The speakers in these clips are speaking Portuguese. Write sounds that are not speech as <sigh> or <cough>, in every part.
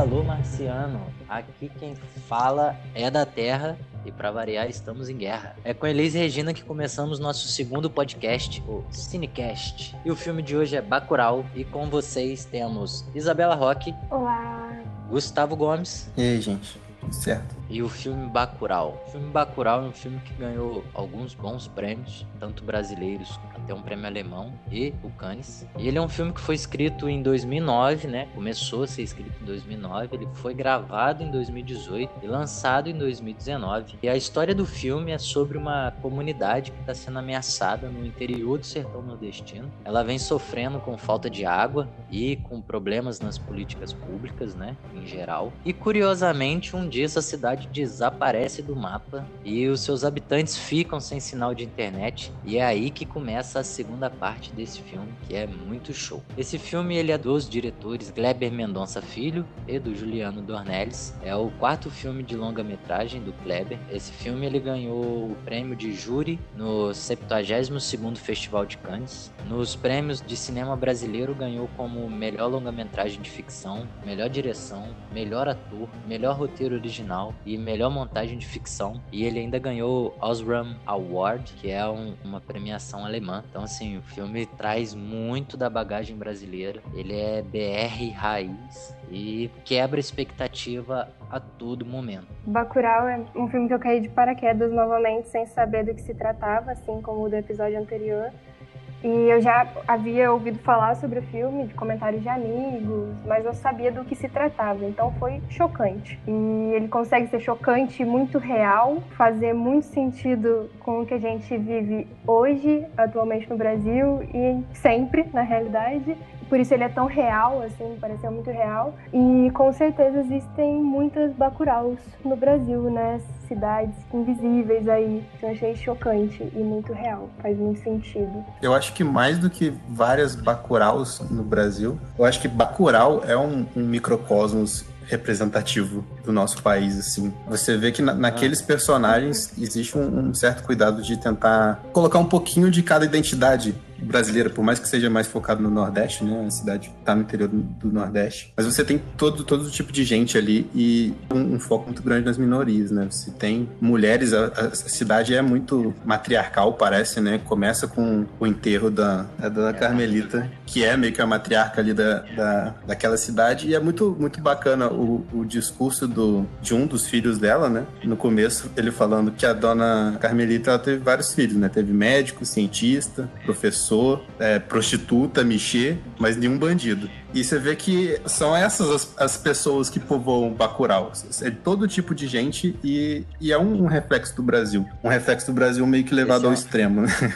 alô, marciano. Aqui quem fala é da Terra e para variar estamos em guerra. É com Elise Regina que começamos nosso segundo podcast, o Cinecast. E o filme de hoje é Bacurau e com vocês temos Isabela Roque. Olá. Gustavo Gomes. E aí, gente? Certo. E o filme Bacurau. O filme Bacurau é um filme que ganhou alguns bons prêmios, tanto brasileiros, até um prêmio alemão e o Cannes. E ele é um filme que foi escrito em 2009, né? Começou a ser escrito em 2009, ele foi gravado em 2018 e lançado em 2019. E a história do filme é sobre uma comunidade que está sendo ameaçada no interior do sertão nordestino. Ela vem sofrendo com falta de água e com problemas nas políticas públicas, né, em geral. E curiosamente, um dia essa cidade desaparece do mapa e os seus habitantes ficam sem sinal de internet. E é aí que começa a segunda parte desse filme, que é muito show. Esse filme ele é dos diretores Gleber Mendonça Filho e do Juliano Dornelles. É o quarto filme de longa-metragem do Kleber. Esse filme ele ganhou o prêmio de júri no 72º Festival de Cannes. Nos prêmios de cinema brasileiro ganhou como melhor longa-metragem de ficção, melhor direção, melhor ator, melhor roteiro original e melhor montagem de ficção. E ele ainda ganhou Osram Award, que é um, uma premiação alemã. Então, assim, o filme traz muito da bagagem brasileira. Ele é BR raiz e quebra expectativa a todo momento. Bacurau é um filme que eu caí de paraquedas novamente, sem saber do que se tratava, assim como o do episódio anterior. E eu já havia ouvido falar sobre o filme, de comentários de amigos, mas eu sabia do que se tratava, então foi chocante. E ele consegue ser chocante, muito real, fazer muito sentido com o que a gente vive hoje, atualmente no Brasil e sempre, na realidade. Por isso ele é tão real, assim, pareceu muito real. E com certeza existem muitas Bacuraus no Brasil, né? Cidades invisíveis aí. Então eu achei chocante e muito real. Faz muito sentido. Eu acho que mais do que várias Bacuraus no Brasil, eu acho que Bacurau é um, um microcosmos representativo do nosso país, assim. Você vê que na, naqueles personagens existe um, um, certo cuidado de tentar colocar um pouquinho de cada identidade brasileira, por mais que seja mais focado no Nordeste, né? A cidade está no interior do Nordeste. Mas você tem todo, todo tipo de gente ali e um, um foco muito grande nas minorias, né? Você tem mulheres, a, a, cidade é muito matriarcal, parece, né? Começa com o enterro da, da Dona Carmelita, que é meio que a matriarca ali da, da, daquela cidade, e é muito, muito bacana o, o discurso do, de um dos filhos dela, né? No começo, ele falando que a Dona Carmelita ela teve vários filhos, né? Teve médico, cientista, professor professor, é, prostituta, mexer, mas nenhum bandido. E você vê que são essas as, as pessoas que povoam Bacurau. É todo tipo de gente e, e é um, um reflexo do Brasil. Um reflexo do Brasil meio que levado Esse ao é... extremo, né?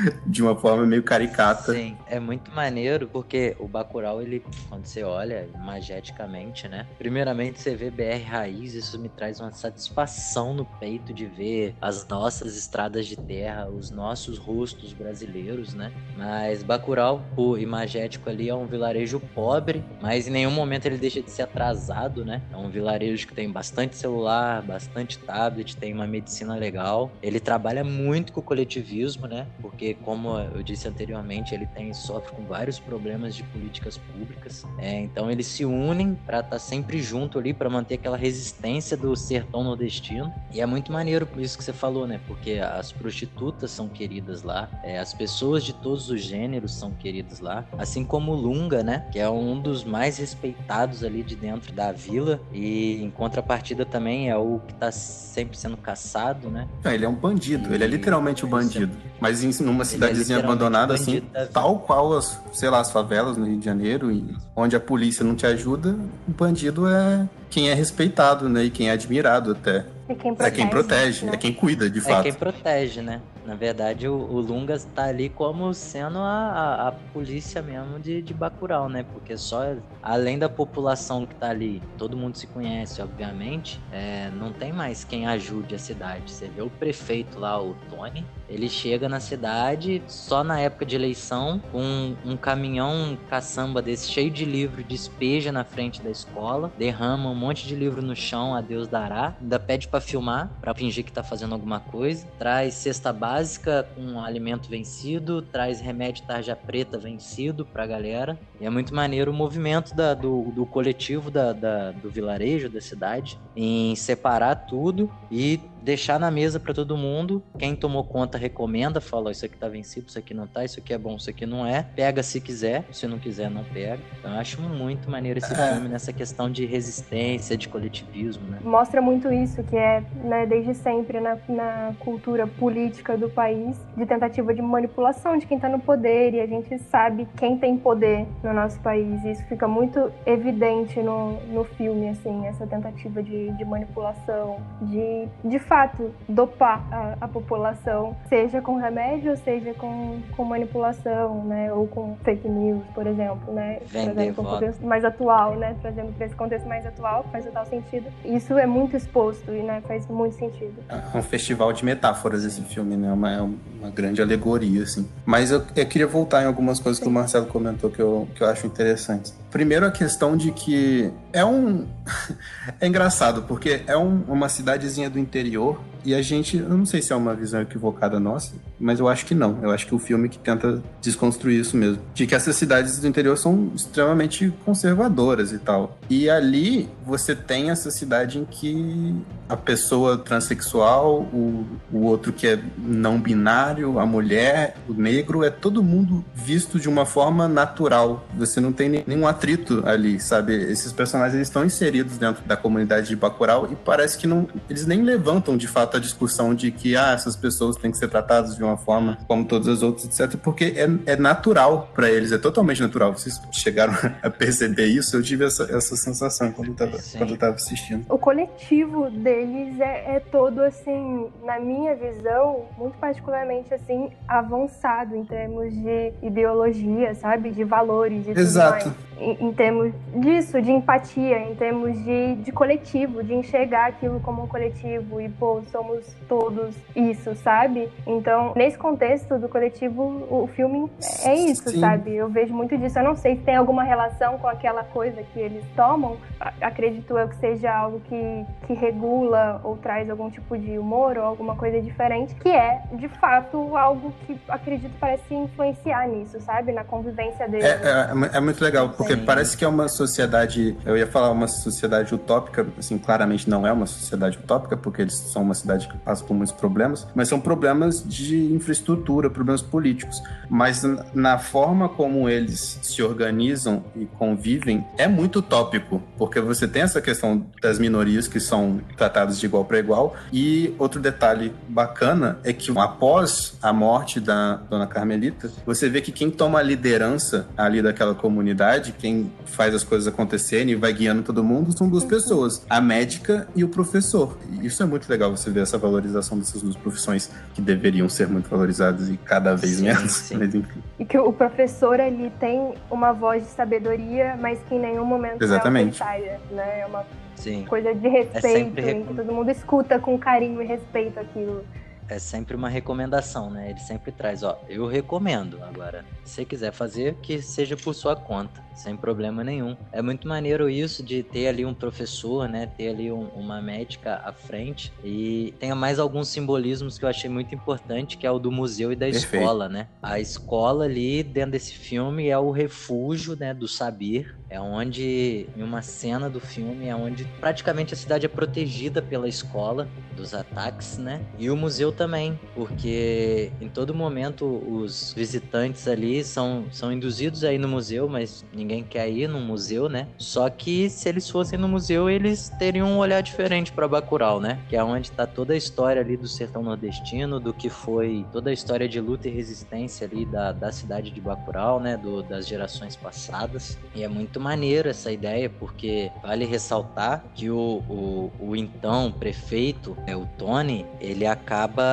<laughs> de uma forma meio caricata. Sim, é muito maneiro porque o Bacurau, ele, quando você olha mageticamente, né? Primeiramente você vê BR Raiz, isso me traz uma satisfação no peito de ver as nossas estradas de terra, os nossos rostos brasileiros, né? Mas Bacurau, o imagético ali, é um vilarejo pobre, mas em nenhum momento ele deixa de ser atrasado, né? É um vilarejo que tem bastante celular, bastante tablet, tem uma medicina legal. Ele trabalha muito com o coletivismo, né? Porque porque como eu disse anteriormente, ele tem sofre com vários problemas de políticas públicas. É, então eles se unem para estar tá sempre junto ali para manter aquela resistência do sertão nordestino. E é muito maneiro isso que você falou, né? Porque as prostitutas são queridas lá, é, as pessoas de todos os gêneros são queridas lá, assim como o Lunga, né? Que é um dos mais respeitados ali de dentro da vila e em contrapartida também é o que está sempre sendo caçado, né? ele é um bandido, e... ele é literalmente o um bandido. Mas em numa é cidadezinha é abandonada, assim, tal qual as, sei lá, as favelas no Rio de Janeiro, onde a polícia não te ajuda, o bandido é quem é respeitado, né? E quem é admirado até. É quem protege. É quem protege, né? é quem cuida, de fato. É quem protege, né? Na verdade, o, o Lungas tá ali como sendo a, a, a, polícia mesmo de, de Bacurau, né? Porque só, além da população que tá ali, todo mundo se conhece, obviamente, é, não tem mais quem ajude a cidade. Você vê o prefeito lá, o Tony, ele chega na cidade só na época de eleição, com um, um caminhão caçamba desse cheio de livro, despeja na frente da escola, derrama um monte de livro no chão, a Deus dará, ainda pede para filmar, para fingir que tá fazendo alguma coisa, traz cesta básica com alimento vencido, traz remédio tarja preta vencido pra galera. E é muito maneiro o movimento da, do, do coletivo da, da, do vilarejo, da cidade, em separar tudo e deixar na mesa para todo mundo. Quem tomou conta recomenda, fala: Isso aqui tá vencido, isso aqui não tá, isso aqui é bom, isso aqui não é. Pega se quiser, se não quiser, não pega. Então eu acho muito maneiro esse é. filme nessa questão de resistência, de coletivismo, né? Mostra muito isso, que é né, desde sempre na, na cultura política do país, de tentativa de manipulação de quem tá no poder, e a gente sabe quem tem poder no nosso país. E isso fica muito evidente no, no filme, assim, essa tentativa de, de manipulação, de, de fato fato dopar a, a, população, seja com remédio, seja com, com manipulação, né? Ou com fake news, por exemplo, né? Vender trazendo um contexto mais atual, né? Trazendo para esse contexto mais atual, faz total sentido. Isso é muito exposto e né, faz muito sentido. É um festival de metáforas esse filme, né? Uma, é uma grande alegoria, assim. Mas eu, eu queria voltar em algumas coisas Sim. que o Marcelo comentou que eu, que eu acho interessantes. Primeiro, a questão de que é um. <laughs> é engraçado, porque é um, uma cidadezinha do interior e a gente, eu não sei se é uma visão equivocada nossa, mas eu acho que não. Eu acho que o filme que tenta desconstruir isso mesmo. De que essas cidades do interior são extremamente conservadoras e tal. E ali você tem essa cidade em que a pessoa transexual, o, o outro que é não binário, a mulher, o negro, é todo mundo visto de uma forma natural. Você não tem nenhum atrito ali, sabe? Esses personagens eles estão inseridos dentro da comunidade de Bacurau e parece que não, eles nem levantam de fato a discussão de que ah, essas pessoas têm que ser tratadas de uma forma como todas as outras, etc. Porque é, é natural para eles, é totalmente natural. Vocês chegaram <laughs> a perceber isso? Eu tive essa, essa sensação quando eu, tava, quando eu tava assistindo. O coletivo deles é, é todo, assim, na minha visão, muito particularmente, assim, avançado em termos de ideologia, sabe? De valores e Exato. tudo mais. Em, em, termos disso, de empatia, em termos de, de coletivo, de enxergar aquilo como um coletivo e, pô, somos todos isso, sabe? Então, nesse contexto do coletivo, o filme é isso, Sim. sabe? Eu vejo muito disso. Eu não sei se tem alguma relação com aquela coisa que eles tomam. Acredito eu que seja algo que, que regula ou traz algum tipo de humor ou alguma coisa diferente, que é, de fato, algo que acredito parece influenciar nisso, sabe? Na convivência deles. É, é, é muito legal, porque Sim. parece que é uma sociedade, eu ia falar uma sociedade utópica, assim, claramente não é uma sociedade utópica, porque eles são uma cidade cidade que passa por muitos problemas, mas são problemas de infraestrutura, problemas políticos. Mas na forma como eles se organizam e convivem, é muito utópico, porque você tem essa questão das minorias que são tratadas de igual para igual. E outro detalhe bacana é que após a morte da dona Carmelita, você vê que quem toma a liderança ali daquela comunidade, quem faz as coisas acontecerem e vai guiando todo mundo, são duas pessoas: a médica e o professor. E isso é muito legal você ver essa valorização dessas duas profissões que deveriam ser muito valorizadas e cada vez sim, menos. Sim. <laughs> Mas, enfim. E que o professor ali tem uma voz de sabedoria, mas que em nenhum momento Exatamente. é né? É uma sim. coisa de respeito, é que todo mundo escuta com carinho e respeito aquilo é sempre uma recomendação, né? Ele sempre traz, ó, eu recomendo. Agora, se você quiser fazer, que seja por sua conta, sem problema nenhum. É muito maneiro isso de ter ali um professor, né? Ter ali um, uma médica à frente. E tem mais alguns simbolismos que eu achei muito importante, que é o do museu e da Perfeito. escola, né? A escola ali, dentro desse filme, é o refúgio, né, do saber. É onde, em uma cena do filme, é onde praticamente a cidade é protegida pela escola dos ataques, né? E o museu também, porque em todo momento os visitantes ali são, são induzidos aí no museu, mas ninguém quer ir no museu, né? Só que se eles fossem no museu, eles teriam um olhar diferente para Bacurau, né? Que é onde tá toda a história ali do sertão nordestino, do que foi toda a história de luta e resistência ali da, da cidade de Bacurau, né? Do, das gerações passadas. E é muito maneiro essa ideia, porque vale ressaltar que o, o, o então prefeito, é, o Tony, ele acaba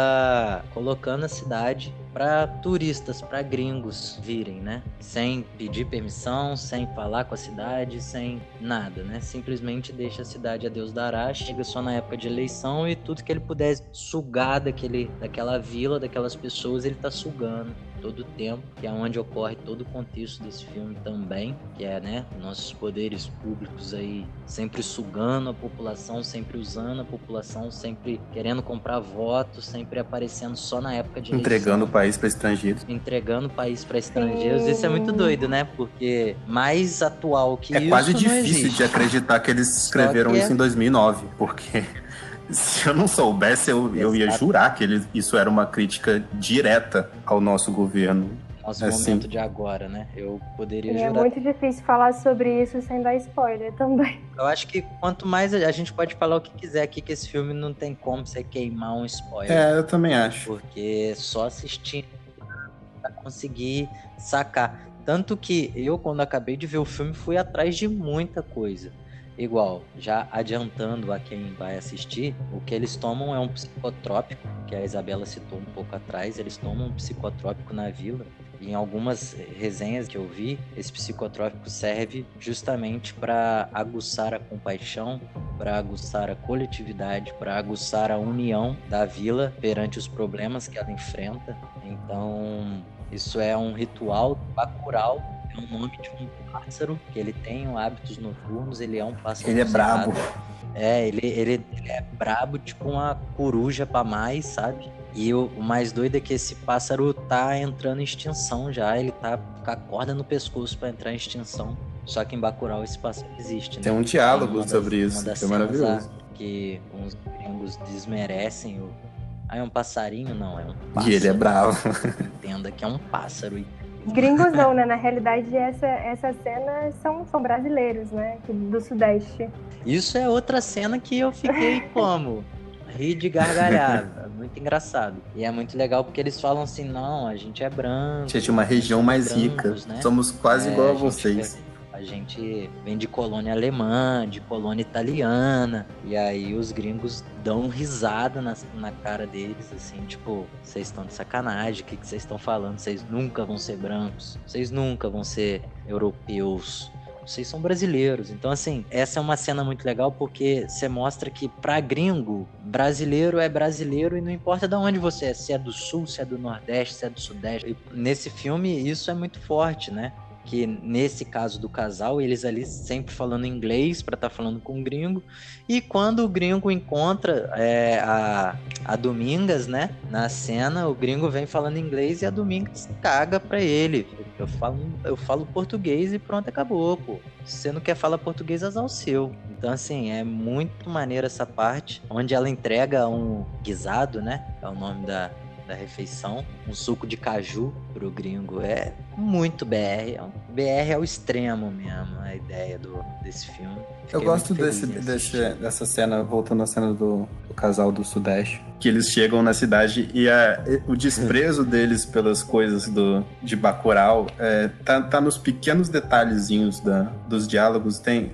colocando a cidade para turistas, para gringos virem, né? Sem pedir permissão, sem falar com a cidade, sem nada, né? Simplesmente deixa a cidade a Deus dará, chega só na época de eleição e tudo que ele puder sugar daquele, daquela vila, daquelas pessoas, ele tá sugando todo o tempo, que é onde ocorre todo o contexto desse filme também, que é, né, nossos poderes públicos aí sempre sugando a população, sempre usando a população, sempre querendo comprar votos, sempre aparecendo só na época de entregando o país para estrangeiros. Entregando o país para estrangeiros. Isso é muito doido, né? Porque mais atual que é isso. É quase difícil de acreditar que eles escreveram que isso é... em 2009, porque se eu não soubesse, eu, eu ia jurar que ele, isso era uma crítica direta ao nosso governo. Nosso assim. momento de agora, né? Eu poderia e é jurar. É muito difícil falar sobre isso sem dar spoiler também. Eu acho que quanto mais a gente pode falar o que quiser aqui, que esse filme não tem como você queimar um spoiler. É, eu também acho. Porque só assistindo pra conseguir sacar. Tanto que eu, quando acabei de ver o filme, fui atrás de muita coisa. Igual, já adiantando a quem vai assistir, o que eles tomam é um psicotrópico, que a Isabela citou um pouco atrás, eles tomam um psicotrópico na vila. E em algumas resenhas que eu vi, esse psicotrópico serve justamente para aguçar a compaixão, para aguçar a coletividade, para aguçar a união da vila perante os problemas que ela enfrenta. Então, isso é um ritual bacural é o nome de um pássaro que ele tem hábitos noturnos, ele é um pássaro. Ele é brabo. É, ele, ele, ele, é brabo, tipo uma coruja para mais, sabe? E o, o, mais doido é que esse pássaro tá entrando em extinção já, ele tá com a corda no pescoço para entrar em extinção. Só que em Bacurau esse pássaro existe, né? Tem um diálogo das, sobre isso, que é maravilhoso. Que uns gringos desmerecem o... Ah, é um passarinho? Não, é um pássaro. E ele é bravo. Entenda que é um pássaro e Gringos não, né? Na realidade, essa, essa cena são, são brasileiros, né? Do Sudeste. Isso é outra cena que eu fiquei como? Ri de gargalhada. <laughs> muito engraçado. E é muito legal porque eles falam assim: não, a gente é branco. Gente, uma região mais brancos, rica. Né? Somos quase é, igual a vocês. A gente vem de colônia alemã, de colônia italiana, e aí os gringos dão risada na, na cara deles, assim, tipo, vocês estão de sacanagem, o que vocês estão falando? Vocês nunca vão ser brancos, vocês nunca vão ser europeus vocês são brasileiros. Então, assim, essa é uma cena muito legal porque você mostra que, pra gringo, brasileiro é brasileiro e não importa de onde você é, se é do sul, se é do nordeste, se é do sudeste. E nesse filme, isso é muito forte, né? Que nesse caso do casal, eles ali sempre falando inglês para estar tá falando com o gringo. E quando o gringo encontra é, a, a Domingas, né, na cena, o gringo vem falando inglês e a Domingas caga para ele. Eu falo, eu falo português e pronto, acabou, pô. Se você não quer falar português, azar o seu. Então, assim, é muito maneiro essa parte, onde ela entrega um guisado, né, é o nome da, da refeição, um suco de caju pro gringo. É muito BR. BR é o extremo mesmo, a ideia do, desse filme. Fiquei Eu gosto desse, desse, dessa cena, voltando à cena do, do, casal do Sudeste, que eles chegam na cidade e a, o desprezo deles pelas coisas do, de Bacurau é, tá, tá nos pequenos detalhezinhos da, dos diálogos. Tem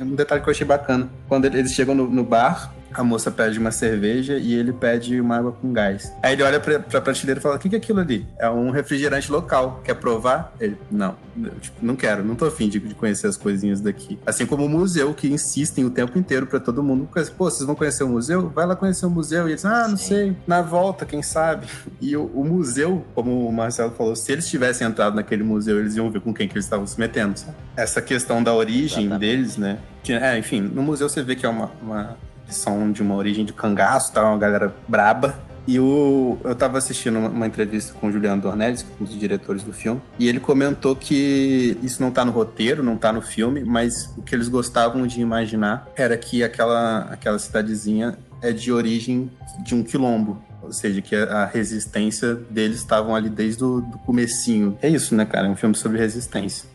um detalhe que eu achei bacana. Quando eles chegam no, no bar, a moça pede uma cerveja e ele pede uma água com gás. Aí ele olha pra, pra prateleira e fala: O que, que é aquilo ali? É um refrigerante local. Quer provar? Ele: Não, tipo, não quero, não tô afim de, de conhecer as coisinhas daqui. Assim como o museu, que insistem o tempo inteiro para todo mundo: Pô, vocês vão conhecer o museu? Vai lá conhecer o museu. E eles: Ah, não Sim. sei, na volta, quem sabe. <laughs> E o, o, museu, como o Marcelo falou, se eles tivessem entrado naquele museu, eles iam ver com quem que eles estavam se metendo. Sabe? Essa questão da origem Exatamente. deles, né? Que, é, enfim, no museu você vê que é uma, uma são de uma origem de cangaço, tá? Uma galera braba. E o, eu tava assistindo uma entrevista com o Juliano Dornelles, um dos diretores do filme, e ele comentou que isso não tá no roteiro, não tá no filme, mas o que eles gostavam de imaginar era que aquela, aquela cidadezinha é de origem de um quilombo. Ou seja, que a resistência deles estavam ali desde o do comecinho. É isso, né, cara? É um filme sobre resistência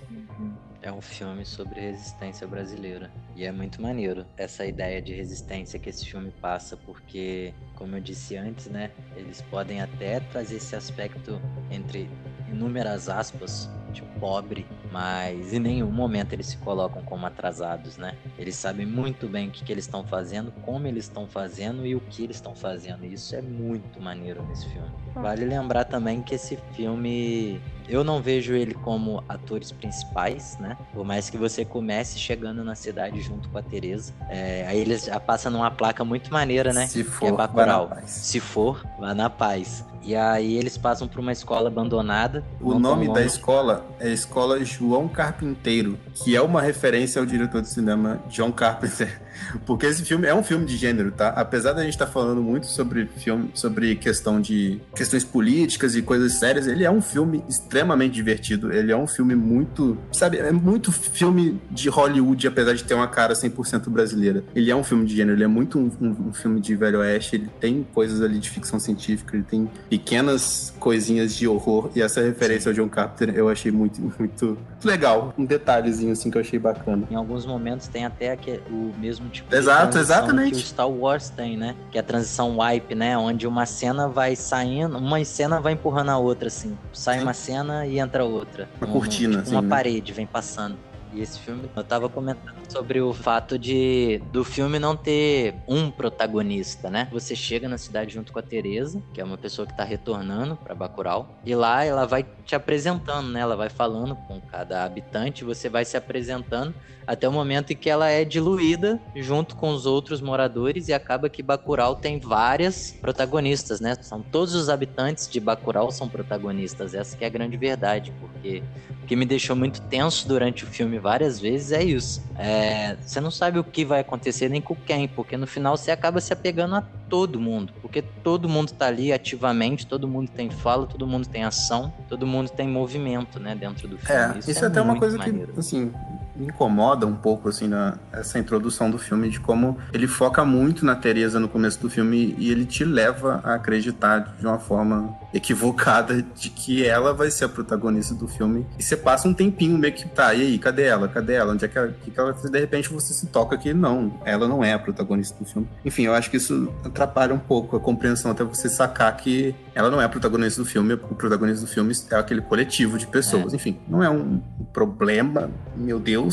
é um filme sobre resistência brasileira. E é muito maneiro essa ideia de resistência que esse filme passa, porque, como eu disse antes, né, eles podem até trazer esse aspecto entre inúmeras aspas de pobre, mas em nenhum momento eles se colocam como atrasados, né? Eles sabem muito bem o que, que eles estão fazendo, como eles estão fazendo e o que eles estão fazendo. E isso é muito maneiro nesse filme. Vale lembrar também que esse filme Eu não vejo ele como atores principais, né? Por mais que você comece chegando na cidade junto com a Teresa. É, aí eles já passam numa placa muito maneira, né? Se que é for, vá na Bacurau. paz. Se for, vá na paz. E aí eles passam por uma escola abandonada. O nome da escola é Escola João Carpinteiro, que é uma referência ao diretor de cinema John Carpenter. Porque esse filme é um filme de gênero, tá? Apesar da gente estar falando muito sobre filme, sobre questão de questões políticas e coisas sérias, ele é um filme extremamente divertido. Ele é um filme muito, sabe, é muito filme de Hollywood, apesar de ter uma cara 100% brasileira. Ele é um filme de gênero, ele é muito um, um- um filme de velho oeste, ele tem coisas ali de ficção científica, ele tem pequenas coisinhas de horror e essa referência ao John Carpenter eu achei muito, muito legal. Um detalhezinho assim que eu achei bacana. Em alguns momentos tem até o mesmo tipo Exato, exatamente. que o Star Wars tem, né? Que é a transição wipe, né? Onde uma cena vai saindo, uma cena vai empurrando a outra, assim. Sai Sim. uma cena e entra outra. Uma Um- cortina, tipo, assim, uma né? parede vem passando. E esse filme, eu tava comentando sobre o fato de do filme não ter um protagonista, né? Você chega na cidade junto com a Teresa, que é uma pessoa que tá retornando pra Bacurau, e lá ela vai te apresentando, né? Ela vai falando com cada habitante, você vai se apresentando até o momento em que ela é diluída junto com os outros moradores e acaba que Bacurau tem várias protagonistas, né? São todos os habitantes de Bacurau são protagonistas. Essa que é a grande verdade, porque o que me deixou muito tenso durante o filme várias vezes é isso. É, você não sabe o que vai acontecer nem com quem, porque no final você acaba se apegando a todo mundo, porque todo mundo tá ali ativamente, todo mundo tem fala, todo mundo tem ação, todo mundo tem movimento, né, dentro do filme. É, isso, é até uma coisa maneiro. que, assim, me incomoda um pouco, assim, na, essa introdução do filme, de como ele foca muito na Teresa no começo do filme e ele te leva a acreditar de uma forma equivocada de que ela vai ser a protagonista do filme. E você passa um tempinho meio que, tá, e aí, cadê ela? Cadê ela? Onde é que ela, que ela De repente você se toca que não, ela não é a protagonista do filme. Enfim, eu acho que isso atrapalha um pouco a compreensão até você sacar que ela não é a protagonista do filme, o protagonista do filme é aquele coletivo de pessoas. Enfim, não é um problema, meu Deus,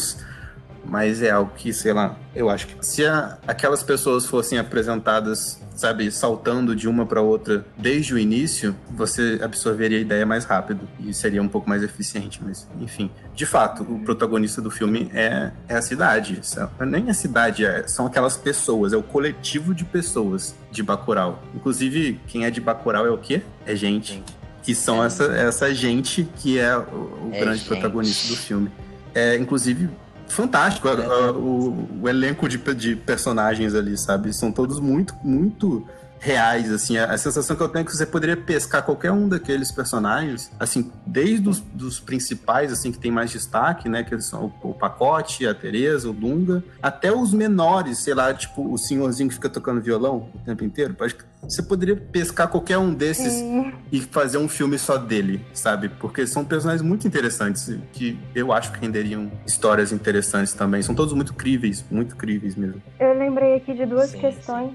mas é algo que, sei lá, eu acho que se a- aquelas pessoas fossem apresentadas, sabe, saltando de uma para outra desde o início, você absorveria a ideia mais rápido e seria um pouco mais eficiente, mas enfim. De fato, o protagonista do filme é, é a cidade. Nem a cidade, é- são aquelas pessoas, é o coletivo de pessoas de Bacurau. Inclusive, quem é de Bacurau é o quê? É gente. Gente, Que são É. essa, essa gente que é o, o É grande gente. protagonista do filme. É, inclusive, fantástico É. a- o, o elenco de, de personagens ali, sabe? São todos muito, muito reais, assim. A, a sensação que eu tenho é que você poderia pescar qualquer um daqueles personagens, assim, desde os dos principais, assim, que tem mais destaque, né? Que são o, o Pacote, a Tereza, o Dunga, até os menores, sei lá, tipo, o senhorzinho que fica tocando violão o tempo inteiro. Acho que você poderia pescar qualquer um desses Sim. e fazer um filme só dele, sabe? Porque são personagens muito interessantes que eu acho que renderiam histórias interessantes também. São todos muito críveis, muito críveis mesmo. Eu lembrei aqui de duas Sim, questões.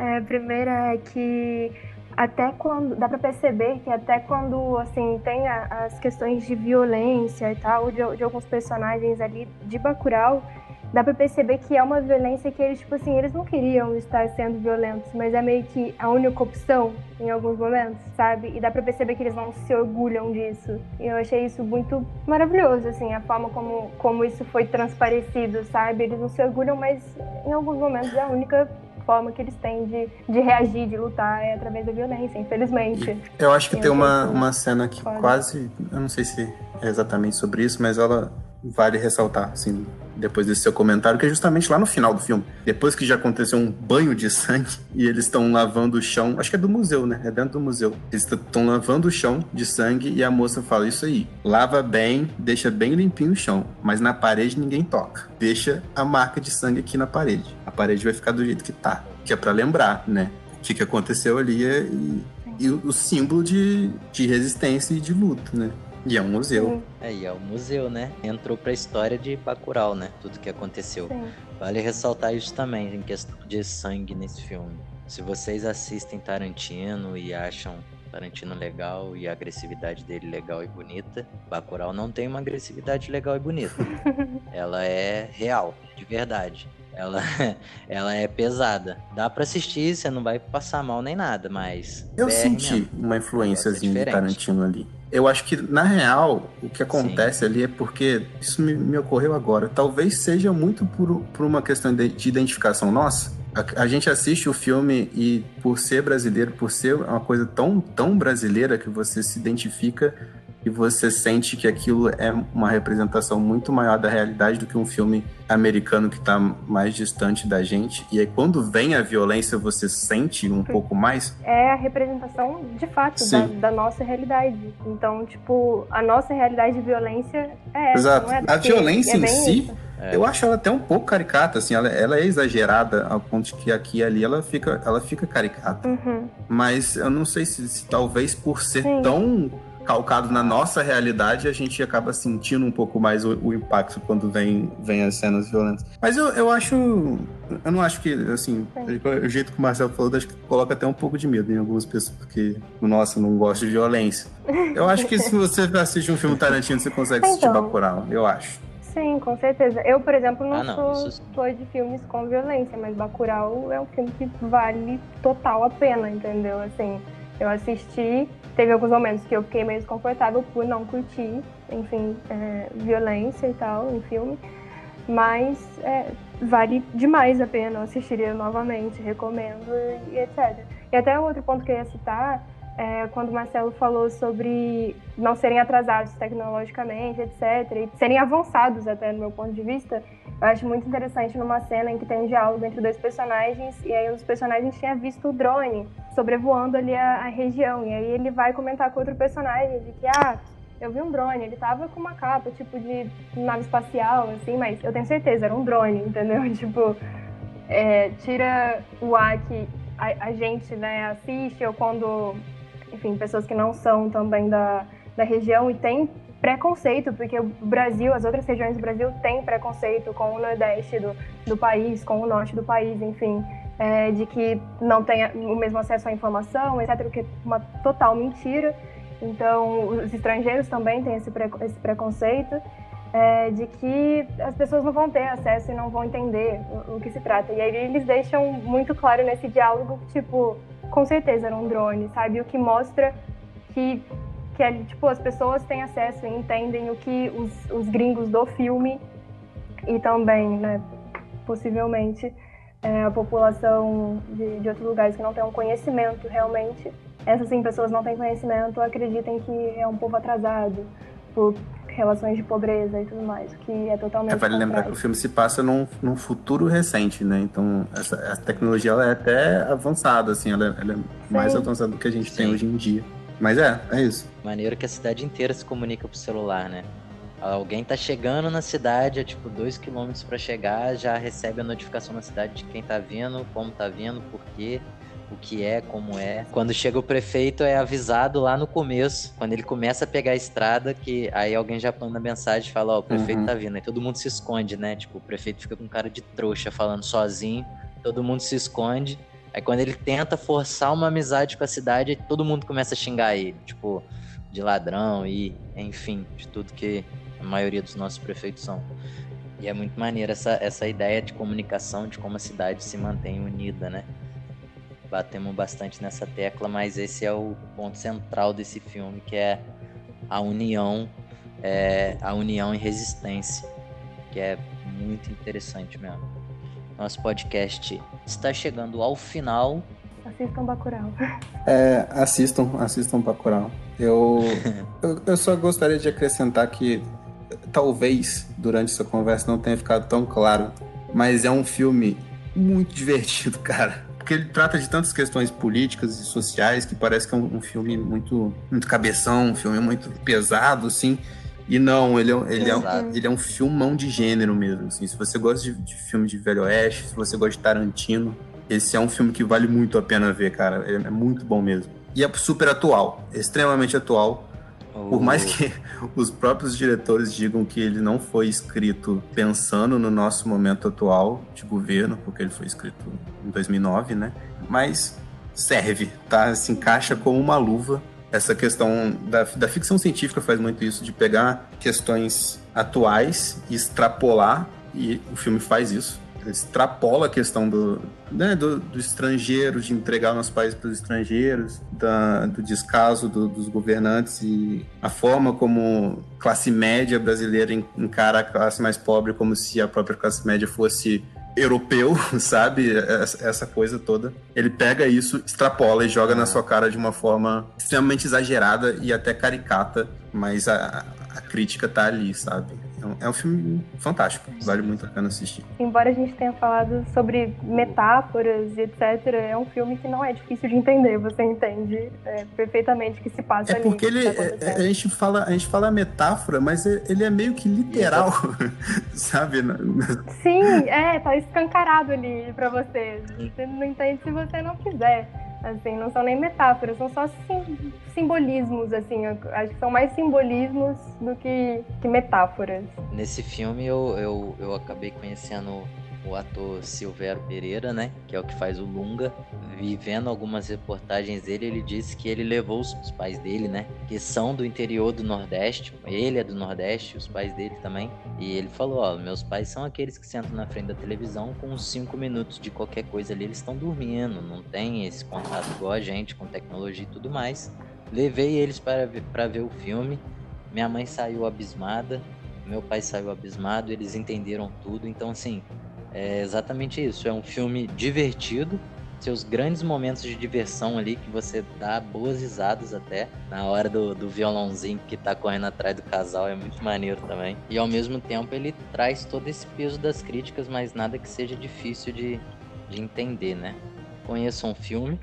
É, a primeira é que até quando dá pra perceber que até quando assim tem a- as questões de violência e tal de, de alguns personagens ali de Bacurau, dá pra perceber que é uma violência que eles tipo assim eles não queriam estar sendo violentos, mas é meio que a única opção em alguns momentos, sabe? E dá pra perceber que eles não se orgulham disso. E eu achei isso muito maravilhoso, assim, a forma como como isso foi transparecido, sabe? Eles não se orgulham, mas em alguns momentos é a única forma que eles têm de, de reagir, de lutar é através da violência, infelizmente. Eu acho que tem eu uma, uma cena que quase. quase. Eu não sei se é exatamente sobre isso, mas ela vale ressaltar, assim, depois desse seu comentário, que é justamente lá no final do filme. Depois que já aconteceu um banho de sangue <laughs> e eles estão lavando o chão, acho que é do museu, né? É dentro do museu. Eles estão lavando o chão de sangue e a moça fala isso aí. Lava bem, deixa bem limpinho o chão, mas na parede ninguém toca. Deixa a marca de sangue aqui na parede. A parede vai ficar do jeito que tá, que é para lembrar, né? O que, que aconteceu ali é- e, e o, símbolo de, de resistência e de luta, né? E é um museu. Aí é o museu, né? Entrou pra história de Bacurau, né? Tudo que aconteceu. Sim. Vale ressaltar isso também, em questão de sangue nesse filme. Se vocês assistem Tarantino e acham Tarantino legal e a agressividade dele legal e bonita, Bacurau não tem uma agressividade legal e bonita. <laughs> Ela é real, de verdade. Ela, <laughs> ela é pesada. Dá para assistir, você não vai passar mal nem nada, mas. Eu senti mesmo. uma influênciazinha de Tarantino ali. Eu acho que, na real, o que acontece Sim. ali é porque isso me, me, ocorreu agora. Talvez seja muito por, por uma questão de, de identificação nossa. A, a, gente assiste o filme e, por ser brasileiro, por ser uma coisa tão, tão brasileira que você se identifica e você sente que aquilo é uma representação muito maior da realidade do que um filme americano que está mais distante da gente. E aí, quando vem a violência, você sente um pouco mais? É a representação, de fato, da, da, nossa realidade. Então, tipo, a nossa realidade de violência é essa. Exato. É? A violência é em si. É. Eu acho ela até um pouco caricata, assim, ela, ela, é exagerada ao ponto de que aqui e ali ela fica, ela fica caricata. Uhum. Mas eu não sei se, se talvez por ser Sim. tão calcado na nossa realidade, a gente acaba sentindo um pouco mais o, o impacto quando vem, vem as cenas violentas. Mas eu, eu acho. Eu não acho que, assim, o jeito que o Marcelo falou, acho que coloca até um pouco de medo em algumas pessoas, porque, nossa, não gosto de violência. Eu acho que se você assiste um filme Tarantino, você consegue assistir então, Bacurau, eu acho. Sim, com certeza. Eu, por exemplo, não, ah, não sou isso... fã de filmes com violência, mas Bacurau é um filme que vale total a pena, entendeu? Assim, eu assisti teve alguns momentos que eu fiquei meio desconfortável por não curtir, enfim, é, violência e tal em filme, mas é, vale demais a pena, eu assistiria novamente, recomendo e, etc. E até outro ponto que eu ia citar é, quando o Marcelo falou sobre não serem atrasados tecnologicamente, etc., e serem avançados até no meu ponto de vista, eu acho muito interessante numa cena em que tem um diálogo entre dois personagens, e aí os personagens tinham visto o drone sobrevoando ali a, a região, e aí ele vai comentar com outro personagem de que, ah, eu vi um drone, ele tava com uma capa, tipo, de nave espacial, assim, mas eu tenho certeza, era um drone, entendeu? <laughs> Tipo, é, tira o ar que a, a gente, né, assiste, ou quando enfim, pessoas que não são também da, da região e tem preconceito, porque o Brasil, as outras regiões do Brasil têm preconceito com o Nordeste do, do país, com o Norte do país, enfim, é, de que não tem o mesmo acesso à informação, etc., o que é uma total mentira. Então, os estrangeiros também têm esse, pre, esse preconceito é, de que as pessoas não vão ter acesso e não vão entender o, o que se trata. E aí eles deixam muito claro nesse diálogo, tipo, com certeza era um drone, sabe? O que mostra que, que é, tipo, as pessoas têm acesso e entendem o que os, os gringos do filme e também, né, possivelmente, é, a população de, de outros lugares que não tem um conhecimento realmente. Essas sim, pessoas não têm conhecimento, acreditem que é um povo atrasado por relações de pobreza e tudo mais, que é totalmente. É, vale lembrar que o filme se passa num, num futuro recente, né? Então, essa, essa tecnologia ela é até avançada, assim, ela, ela é mais avançada do que a gente Sim. tem hoje em dia. Mas é, é isso. Maneiro que a cidade inteira se comunica pro celular, né? Alguém tá chegando na cidade, é tipo dois quilômetros para chegar, já recebe a notificação na cidade de quem tá vindo, como tá vindo, por quê o que é, como é. Quando chega o prefeito é avisado lá no começo, quando ele começa a pegar a estrada, que aí alguém já manda mensagem e fala, ó, oh, o prefeito uhum. tá vindo. Aí todo mundo se esconde, né? Tipo, o prefeito fica com cara de trouxa falando sozinho, todo mundo se esconde. Aí quando ele tenta forçar uma amizade com a cidade, todo mundo começa a xingar ele, tipo, de ladrão e, enfim, de tudo que a maioria dos nossos prefeitos são. E é muito maneiro essa, essa ideia de comunicação, de como a cidade se mantém unida, né? batemos bastante nessa tecla, mas esse é o ponto central desse filme, que é a união, é, a união e resistência, que é muito interessante mesmo. Nosso podcast está chegando ao final. Assistam Bacurau. É, assistam, assistam Bacurau. Eu, <laughs> eu, eu só gostaria de acrescentar que talvez durante essa conversa não tenha ficado tão claro, mas é um filme muito divertido, <laughs> cara porque ele trata de tantas questões políticas e sociais que parece que é um, um filme muito, muito cabeção, um filme muito pesado, assim. E não, ele é, ele, é, um, ele é um filmão de gênero mesmo. Assim. Se você gosta de, de filme de Velho Oeste, se você gosta de Tarantino, esse é um filme que vale muito a pena ver, cara. É, é muito bom mesmo. E é super atual, extremamente atual. Por mais que <laughs> os próprios diretores digam que ele não foi escrito pensando no nosso momento atual de governo, porque ele foi escrito em 2009, né? Mas serve, tá? Se encaixa como uma luva. Essa questão da, da ficção científica faz muito isso, de pegar questões atuais e extrapolar, e o filme faz isso. extrapola a questão do, né, do, do, estrangeiro, de entregar o nosso país para os estrangeiros, da, do descaso do, dos governantes e a forma como classe média brasileira encara a classe mais pobre como se a própria classe média fosse europeu, <laughs> sabe? Essa coisa toda. Ele pega isso, extrapola e joga na sua cara de uma forma extremamente exagerada e até caricata, mas a, a crítica tá ali, sabe? É, é um filme fantástico, vale muito a pena assistir. Embora a gente tenha falado sobre metáforas e etc., é um filme que não é difícil de entender, você entende é, perfeitamente o que se passa é ali. Porque ele, tá é, a, gente fala, a gente fala metáfora, mas ele é meio que literal, <laughs> sabe? Sim, é, tá escancarado ali pra você. Você não entende se você não quiser. Assim, não são nem metáforas, são só sim, simbolismos, assim. Acho que são mais simbolismos do que, que metáforas. Nesse filme eu, eu, eu acabei conhecendo o ator Silvério Pereira, né, que é o que faz o Lunga, vivendo algumas reportagens dele, ele disse que ele levou os, pais dele, né, que são do interior do Nordeste, ele é do Nordeste, os pais dele também, e ele falou, ó, meus pais são aqueles que sentam na frente da televisão com 5 minutos de qualquer coisa ali, eles estão dormindo, não tem esse contato igual a gente com tecnologia e tudo mais. Levei eles para ver, para ver o filme, minha mãe saiu abismada, meu pai saiu abismado, eles entenderam tudo, então assim, é exatamente isso. É um filme divertido, seus grandes momentos de diversão ali, que você dá boas risadas até. Na hora do, do violãozinho que tá correndo atrás do casal, é muito maneiro também. E ao mesmo tempo ele traz todo esse peso das críticas, mas nada que seja difícil de, de entender, né? Conheçam um filme,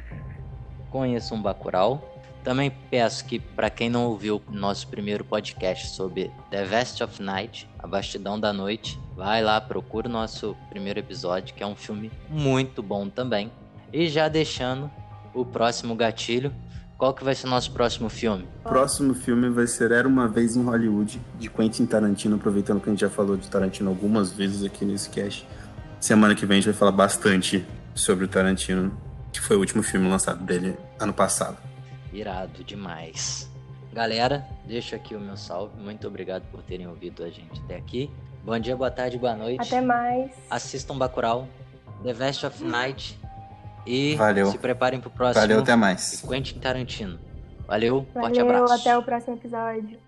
conheçam um Bacurau. Também peço que, para quem não ouviu nosso primeiro podcast sobre The Vest of Night, A Bastidão da Noite, vai lá, procura o nosso primeiro episódio, que é um filme muito bom também. E já deixando o próximo gatilho, qual que vai ser o nosso próximo filme? O próximo filme vai ser Era Uma Vez em Hollywood, de Quentin Tarantino, aproveitando que a gente já falou de Tarantino algumas vezes aqui nesse cast. Semana que vem a gente vai falar bastante sobre o Tarantino, que foi o último filme lançado dele ano passado. Irado demais. Galera, deixo aqui o meu salve. Muito obrigado por terem ouvido a gente até aqui. Bom dia, boa tarde, boa noite. Até mais. Assistam Bacurau, The Vest of Night e Valeu. se preparem pro próximo. Valeu, até mais. Quentin Tarantino. Valeu, Valeu, forte abraço. até o próximo episódio.